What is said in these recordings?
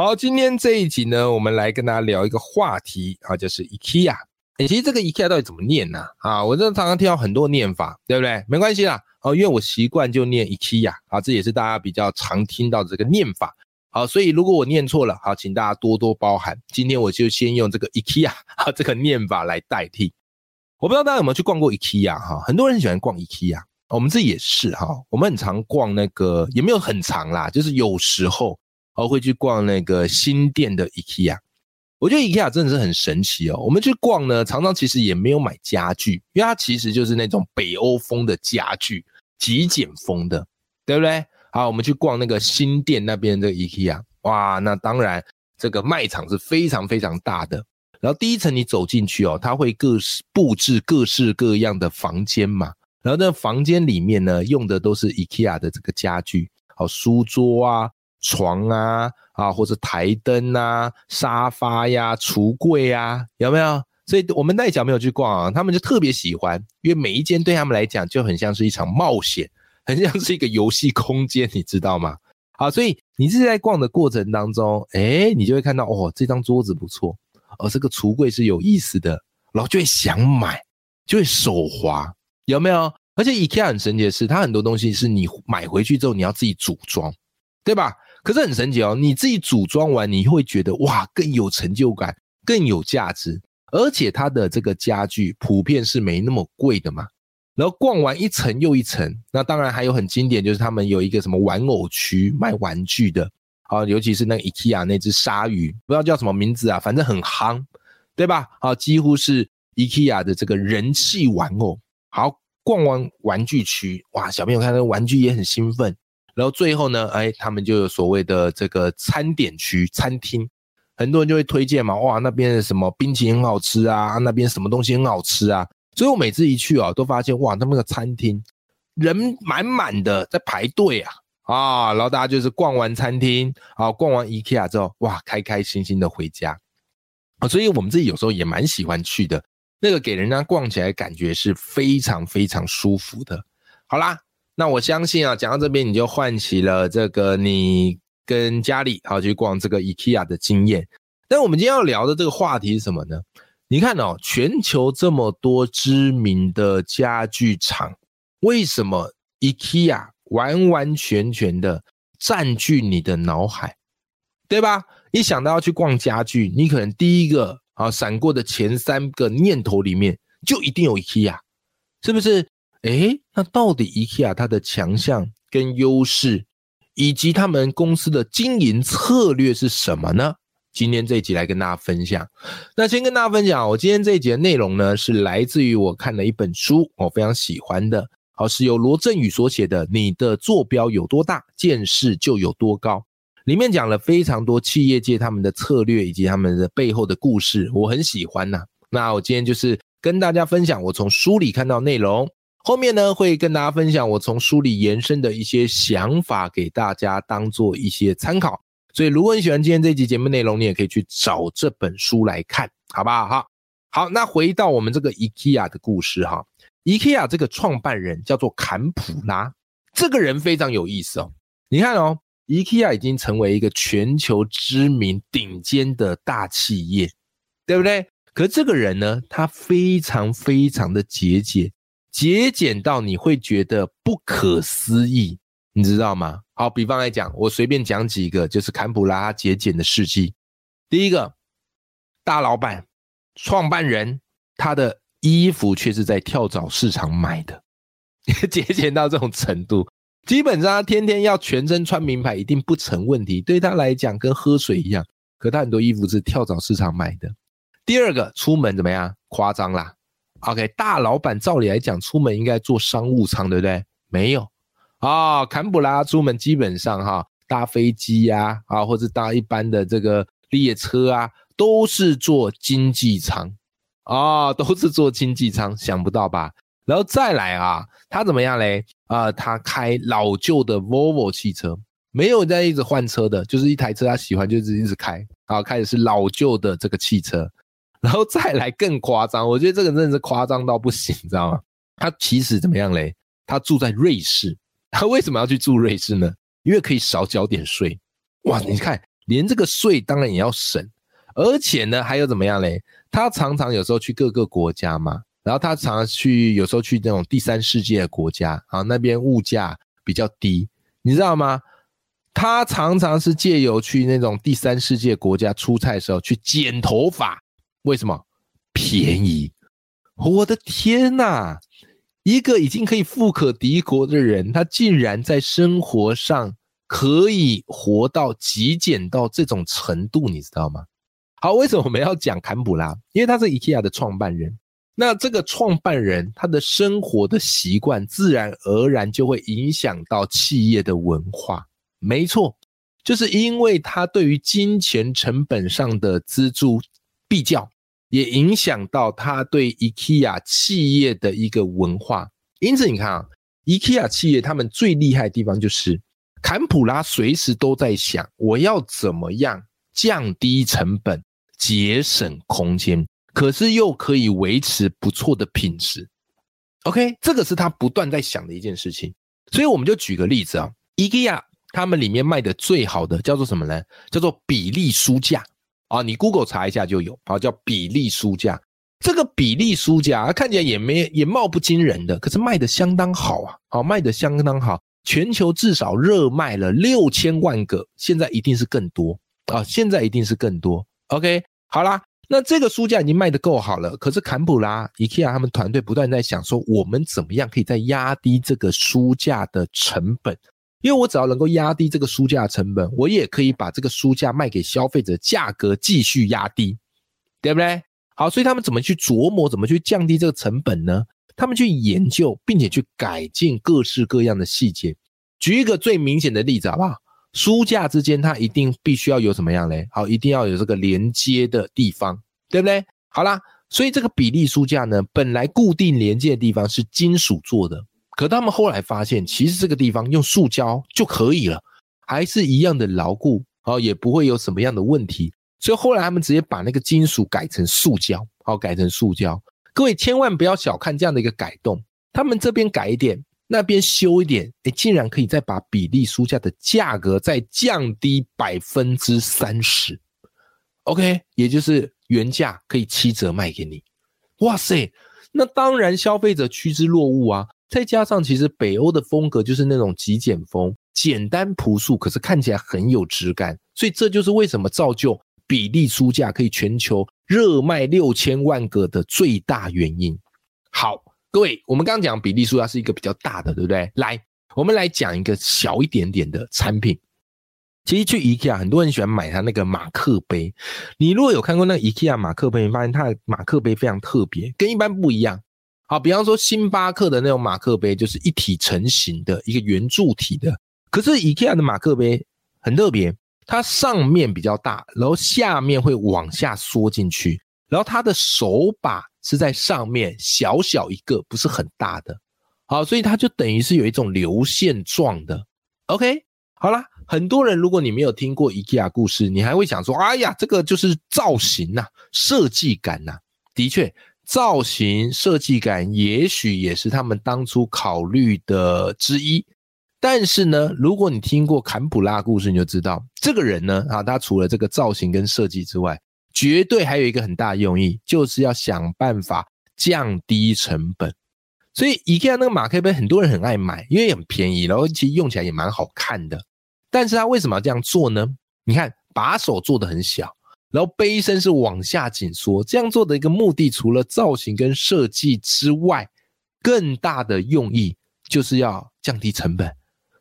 好，今天这一集呢，我们来跟大家聊一个话题啊，就是 IKEA。其实这个 IKEA 到底怎么念呢、啊？我真的常常听到很多念法，对不对？没关系啦，哦，因为我习惯就念 IKEA 啊，这也是大家比较常听到的这个念法。好，所以如果我念错了，好，请大家多多包涵。今天我就先用这个 IKEA 啊这个念法来代替。我不知道大家有没有去逛过 IKEA 哈，很多人喜欢逛 IKEA，我们自己也是哈，我们很常逛那个，也没有很长啦，就是有时候哦会去逛那个新店的 IKEA。我觉得 IKEA 真的是很神奇哦，我们去逛呢，常常其实也没有买家具，因为它其实就是那种北欧风的家具，极简风的，对不对？好，我们去逛那个新店那边的 IKEA，哇，那当然这个卖场是非常非常大的。然后第一层你走进去哦，它会各式布置各式各样的房间嘛。然后那房间里面呢，用的都是 IKEA 的这个家具，好书桌啊、床啊啊，或者台灯啊、沙发呀、橱柜啊，有没有？所以我们那一脚没有去逛啊，他们就特别喜欢，因为每一间对他们来讲就很像是一场冒险，很像是一个游戏空间，你知道吗？好，所以你是在逛的过程当中，哎，你就会看到哦，这张桌子不错。哦，这个橱柜是有意思的，然后就会想买，就会手滑，有没有？而且 IKEA 很神奇的是，它很多东西是你买回去之后你要自己组装，对吧？可是很神奇哦，你自己组装完，你会觉得哇，更有成就感，更有价值，而且它的这个家具普遍是没那么贵的嘛。然后逛完一层又一层，那当然还有很经典，就是他们有一个什么玩偶区卖玩具的。啊，尤其是那个 IKEA 那只鲨鱼，不知道叫什么名字啊，反正很夯，对吧？啊，几乎是 IKEA 的这个人气玩偶。好，逛完玩具区，哇，小朋友看到玩具也很兴奋。然后最后呢，哎，他们就有所谓的这个餐点区、餐厅，很多人就会推荐嘛，哇，那边的什么冰淇淋很好吃啊，那边什么东西很好吃啊。所以我每次一去啊，都发现哇，他们的餐厅人满满的在排队啊。啊，然后大家就是逛完餐厅，啊，逛完 IKEA 之后，哇，开开心心的回家，啊，所以我们自己有时候也蛮喜欢去的，那个给人家逛起来感觉是非常非常舒服的。好啦，那我相信啊，讲到这边你就唤起了这个你跟家里好去逛这个 IKEA 的经验。但我们今天要聊的这个话题是什么呢？你看哦，全球这么多知名的家具厂，为什么 IKEA？完完全全的占据你的脑海，对吧？一想到要去逛家具，你可能第一个啊闪过的前三个念头里面就一定有 IKEA，是不是？诶，那到底 IKEA 它的强项跟优势，以及他们公司的经营策略是什么呢？今天这一集来跟大家分享。那先跟大家分享，我今天这一集的内容呢，是来自于我看了一本书，我非常喜欢的。好，是由罗振宇所写的《你的坐标有多大，见识就有多高》。里面讲了非常多企业界他们的策略以及他们的背后的故事，我很喜欢呐、那我今天就是跟大家分享我从书里看到内容，后面呢会跟大家分享我从书里延伸的一些想法，给大家当做一些参考。所以如果你喜欢今天这集节目内容，你也可以去找这本书来看，好不好？好，好，那回到我们这个 IKEA 的故事哈。IKEA 这个创办人叫做坎普拉，这个人非常有意思哦。你看哦，IKEA 已经成为一个全球知名顶尖的大企业，对不对？可这个人呢，他非常非常的节俭，节俭到你会觉得不可思议，你知道吗？好，比方来讲，我随便讲几个，就是坎普拉他节俭的事迹。第一个，大老板、创办人，他的。衣服却是在跳蚤市场买的，节俭到这种程度，基本上他天天要全身穿名牌，一定不成问题。对他来讲，跟喝水一样。可他很多衣服是跳蚤市场买的。第二个，出门怎么样？夸张啦。OK，大老板照理来讲，出门应该坐商务舱，对不对？没有啊，坎普拉出门基本上哈，搭飞机呀啊，或者搭一般的这个列车啊。都是坐经济舱啊，都是做经济舱，想不到吧？然后再来啊，他怎么样嘞？啊，他开老旧的 Volvo 汽车，没有在一直换车的，就是一台车他喜欢，就是一直开啊，开的是老旧的这个汽车。然后再来更夸张，我觉得这个真的是夸张到不行，你知道吗？他其实怎么样嘞？他住在瑞士，他为什么要去住瑞士呢？因为可以少缴点税。哇，你看，连这个税当然也要省，而且呢，还有怎么样嘞？他常常有时候去各个国家嘛。然后他常常去，有时候去那种第三世界的国家，啊，那边物价比较低，你知道吗？他常常是借由去那种第三世界国家出差的时候去剪头发，为什么？便宜！我的天哪！一个已经可以富可敌国的人，他竟然在生活上可以活到极简到这种程度，你知道吗？好，为什么我们要讲坎普拉？因为他是 IKEA 的创办人。那这个创办人他的生活的习惯，自然而然就会影响到企业的文化。没错，就是因为他对于金钱成本上的锱铢必较，也影响到他对 IKEA 企业的一个文化。因此，你看啊，IKEA 企业他们最厉害的地方就是，坎普拉随时都在想，我要怎么样降低成本，节省空间。可是又可以维持不错的品质，OK，这个是他不断在想的一件事情。所以我们就举个例子啊，IKEA 他们里面卖的最好的叫做什么呢？叫做比例书架啊，你 Google 查一下就有啊，叫比例书架。这个比例书架看起来也没也貌不惊人的，可是卖的相当好啊，好卖的相当好，全球至少热卖了六千万个，现在一定是更多啊，现在一定是更多。OK，好啦。那这个书架已经卖得够好了，可是坎普拉、IKEA 他们团队不断在想说，我们怎么样可以再压低这个书架的成本？因为我只要能够压低这个书架成本，我也可以把这个书架卖给消费者，价格继续压低，对不对？好，所以他们怎么去琢磨，怎么去降低这个成本呢？他们去研究，并且去改进各式各样的细节。举一个最明显的例子，好不好？书架之间，它一定必须要有什么样嘞？好，一定要有这个连接的地方，对不对？好啦，所以这个比例书架呢，本来固定连接的地方是金属做的，可他们后来发现，其实这个地方用塑胶就可以了，还是一样的牢固，哦，也不会有什么样的问题。所以后来他们直接把那个金属改成塑胶，好，改成塑胶。各位千万不要小看这样的一个改动，他们这边改一点。那边修一点，哎，竟然可以再把比例书架的价格再降低百分之三十，OK，也就是原价可以七折卖给你。哇塞，那当然消费者趋之若鹜啊！再加上其实北欧的风格就是那种极简风，简单朴素，可是看起来很有质感，所以这就是为什么造就比例书架可以全球热卖六千万个的最大原因。好。各位，我们刚刚讲比例书，架是一个比较大的，对不对？来，我们来讲一个小一点点的产品。其实去 IKEA，很多人喜欢买它那个马克杯。你如果有看过那个 IKEA 马克杯，你发现它的马克杯非常特别，跟一般不一样。好，比方说星巴克的那种马克杯，就是一体成型的一个圆柱体的。可是 IKEA 的马克杯很特别，它上面比较大，然后下面会往下缩进去，然后它的手把。是在上面小小一个，不是很大的，好，所以它就等于是有一种流线状的。OK，好啦，很多人如果你没有听过 IKEA 故事，你还会想说，哎呀，这个就是造型呐，设计感呐。的确，造型设计感也许也是他们当初考虑的之一。但是呢，如果你听过坎普拉故事，你就知道这个人呢，啊，他除了这个造型跟设计之外，绝对还有一个很大的用意，就是要想办法降低成本。所以 IKEA 那个马克杯很多人很爱买，因为很便宜，然后其实用起来也蛮好看的。但是他为什么要这样做呢？你看把手做的很小，然后杯身是往下紧缩，这样做的一个目的，除了造型跟设计之外，更大的用意就是要降低成本。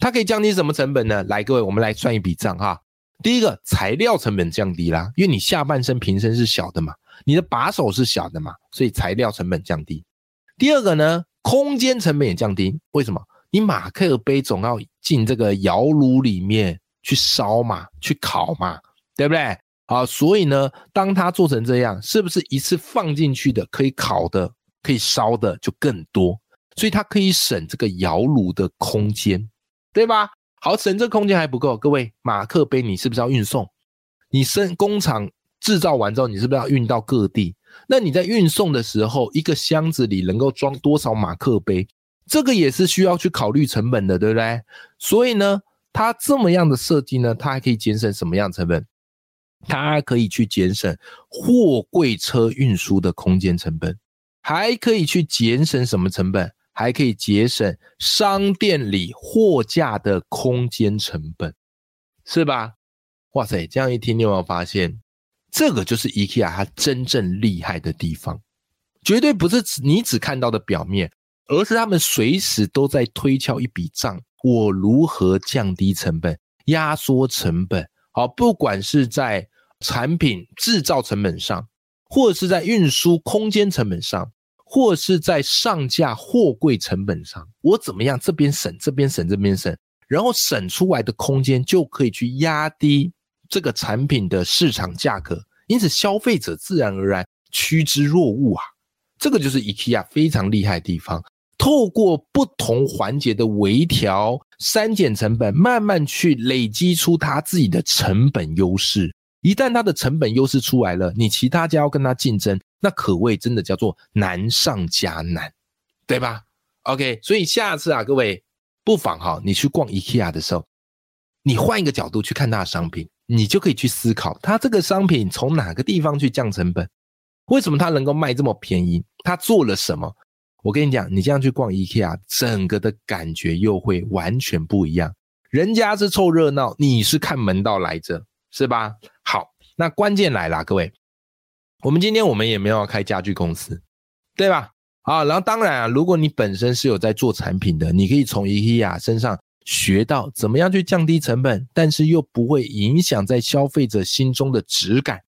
它可以降低什么成本呢？来，各位，我们来算一笔账哈。第一个材料成本降低啦，因为你下半身瓶身是小的嘛，你的把手是小的嘛，所以材料成本降低。第二个呢，空间成本也降低。为什么？你马克杯总要进这个窑炉里面去烧嘛，去烤嘛，对不对？啊，所以呢，当它做成这样，是不是一次放进去的可以烤的、可以烧的就更多？所以它可以省这个窑炉的空间，对吧？好，省这空间还不够，各位，马克杯你是不是要运送？你生工厂制造完之后，你是不是要运到各地？那你在运送的时候，一个箱子里能够装多少马克杯？这个也是需要去考虑成本的，对不对？所以呢，它这么样的设计呢，它还可以节省什么样成本？它可以去节省货柜车运输的空间成本，还可以去节省什么成本？还可以节省商店里货架的空间成本，是吧？哇塞，这样一听，你有没有发现，这个就是 IKEA 它真正厉害的地方？绝对不是你只看到的表面，而是他们随时都在推敲一笔账：我如何降低成本、压缩成本？好，不管是在产品制造成本上，或者是在运输空间成本上，或者是在上架货柜成本上，我怎么样？这边省，这边省，这边省，然后省出来的空间就可以去压低这个产品的市场价格，因此消费者自然而然趋之若鹜啊！这个就是 IKEA 非常厉害的地方，透过不同环节的微调、删减成本，慢慢去累积出它自己的成本优势。一旦它的成本优势出来了，你其他家要跟它竞争，那可谓真的叫做难上加难，对吧？OK，所以下次啊，各位不妨哈，你去逛 IKEA 的时候，你换一个角度去看它的商品，你就可以去思考，它这个商品从哪个地方去降成本？为什么它能够卖这么便宜？它做了什么？我跟你讲，你这样去逛 IKEA，整个的感觉又会完全不一样。人家是凑热闹，你是看门道来着。是吧？那关键来了，各位，我们今天我们也没有要开家具公司，对吧？啊，然后当然啊，如果你本身是有在做产品的，你可以从 IKEA 身上学到怎么样去降低成本，但是又不会影响在消费者心中的质感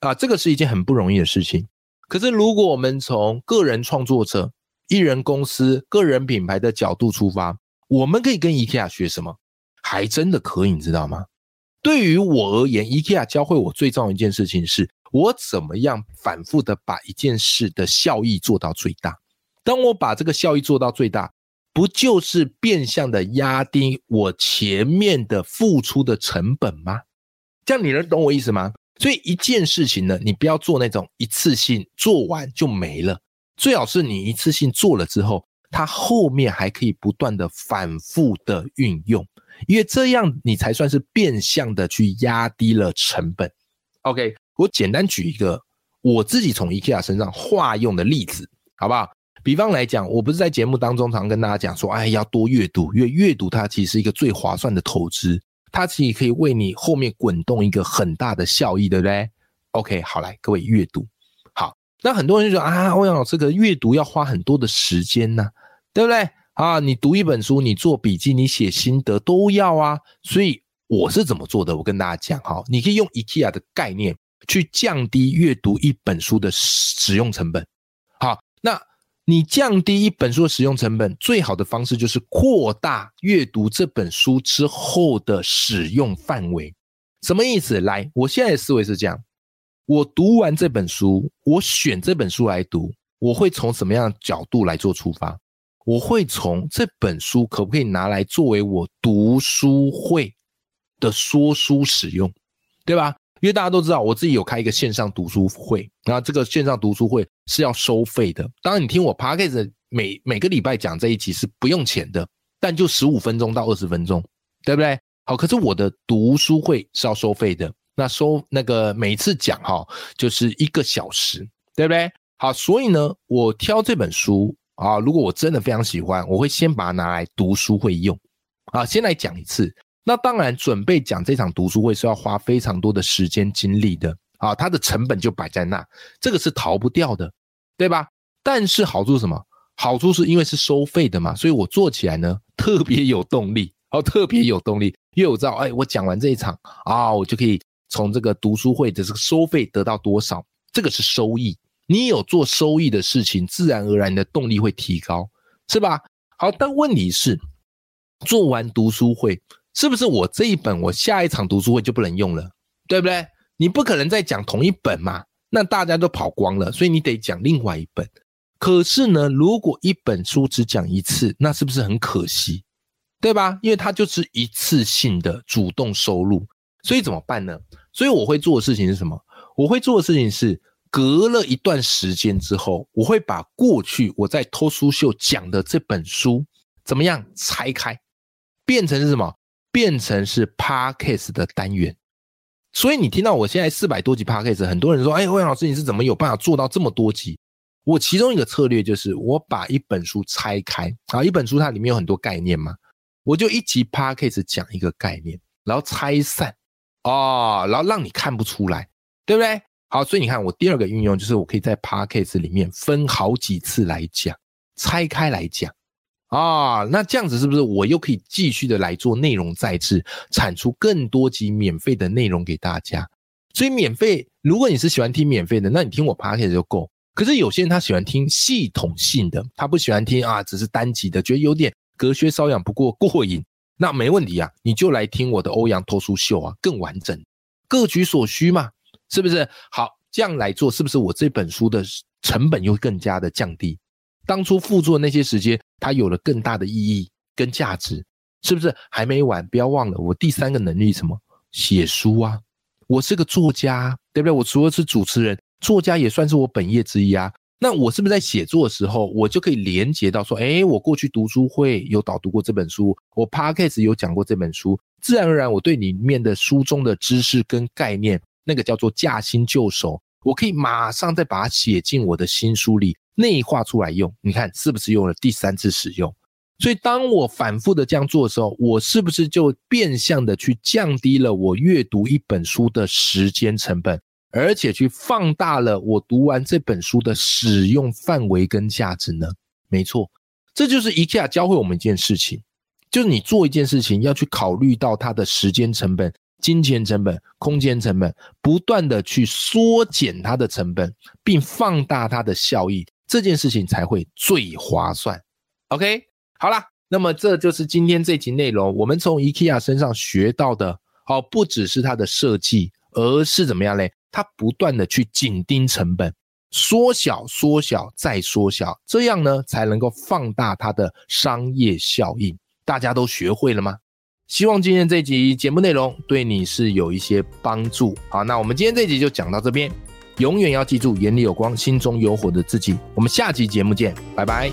啊，这个是一件很不容易的事情。可是如果我们从个人创作者、艺人公司、个人品牌的角度出发，我们可以跟 IKEA 学什么？还真的可以，你知道吗？对于我而言，IKEA 教会我最重要一件事情是，我怎么样反复的把一件事的效益做到最大。当我把这个效益做到最大，不就是变相的压低我前面的付出的成本吗？这样你能懂我意思吗？所以一件事情呢，你不要做那种一次性做完就没了，最好是你一次性做了之后，它后面还可以不断的反复的运用。因为这样你才算是变相的去压低了成本。OK，我简单举一个我自己从 IKEA 身上化用的例子，好不好？比方来讲，我不是在节目当中常跟大家讲说，哎，要多阅读，因为阅读它其实是一个最划算的投资，它其实可以为你后面滚动一个很大的效益，对不对？OK，好来，各位阅读好。那很多人就说啊，欧阳老师，这个阅读要花很多的时间呢，对不对？啊，你读一本书，你做笔记，你写心得都要啊。所以我是怎么做的？我跟大家讲哈，你可以用 IKEA 的概念去降低阅读一本书的使用成本。好，那你降低一本书的使用成本，最好的方式就是扩大阅读这本书之后的使用范围。什么意思？来，我现在的思维是这样：我读完这本书，我选这本书来读，我会从什么样的角度来做出发？我会从这本书可不可以拿来作为我读书会的说书使用，对吧？因为大家都知道，我自己有开一个线上读书会，然后这个线上读书会是要收费的。当然，你听我 p a c k a e 每每个礼拜讲这一集是不用钱的，但就十五分钟到二十分钟，对不对？好，可是我的读书会是要收费的，那收那个每次讲哈就是一个小时，对不对？好，所以呢，我挑这本书。啊，如果我真的非常喜欢，我会先把它拿来读书会用。啊，先来讲一次。那当然，准备讲这场读书会是要花非常多的时间精力的。啊，它的成本就摆在那，这个是逃不掉的，对吧？但是好处是什么？好处是因为是收费的嘛，所以我做起来呢特别有动力，哦，特别有动力，因为我知道，哎，我讲完这一场啊，我就可以从这个读书会的这个收费得到多少，这个是收益。你有做收益的事情，自然而然的动力会提高，是吧？好，但问题是，做完读书会，是不是我这一本我下一场读书会就不能用了，对不对？你不可能再讲同一本嘛，那大家都跑光了，所以你得讲另外一本。可是呢，如果一本书只讲一次，那是不是很可惜？对吧？因为它就是一次性的主动收入，所以怎么办呢？所以我会做的事情是什么？我会做的事情是，隔了一段时间之后，我会把过去我在偷书秀讲的这本书怎么样拆开，变成是什么？变成是 podcast 的单元。所以你听到我现在四百多集 podcast，很多人说：“哎，魏老师，你是怎么有办法做到这么多集？”我其中一个策略就是，我把一本书拆开啊，一本书它里面有很多概念嘛，我就一集 podcast 讲一个概念，然后拆散哦，然后让你看不出来，对不对？好，所以你看我第二个运用就是，我可以在 podcast 里面分好几次来讲，拆开来讲啊，那这样子是不是我又可以继续的来做内容再制，产出更多集免费的内容给大家？所以免费，如果你是喜欢听免费的，那你听我 podcast 就够。可是有些人他喜欢听系统性的，他不喜欢听啊，只是单集的，觉得有点隔靴搔痒，不过过瘾。那没问题啊，你就来听我的欧阳脱书秀啊，更完整，各取所需嘛，是不是？好，这样来做，是不是我这本书的成本又更加的降低？当初付出那些时间，它有了更大的意义跟价值，是不是？还没完，不要忘了我第三个能力什么？写书啊，我是个作家，对不对？我除了是主持人。作家也算是我本业之一啊。那我是不是在写作的时候，我就可以连接到说，哎，我过去读书会有导读过这本书，我 podcast 有讲过这本书，自然而然我对里面的书中的知识跟概念，那个叫做驾轻就熟，我可以马上再把它写进我的新书里，内化出来用。你看是不是用了第三次使用？所以当我反复的这样做的时候，我是不是就变相的去降低了我阅读一本书的时间成本？而且去放大了我读完这本书的使用范围跟价值呢？没错，这就是 IKEA 教会我们一件事情，就是你做一件事情要去考虑到它的时间成本、金钱成本、空间成本，不断的去缩减它的成本，并放大它的效益，这件事情才会最划算。OK，好啦，那么这就是今天这集内容，我们从 IKEA 身上学到的，哦，不只是它的设计，而是怎么样嘞？它不断的去紧盯成本，缩小、缩小再缩小，这样呢才能够放大它的商业效应。大家都学会了吗？希望今天这集节目内容对你是有一些帮助。好，那我们今天这集就讲到这边。永远要记住，眼里有光，心中有火的自己。我们下期节目见，拜拜。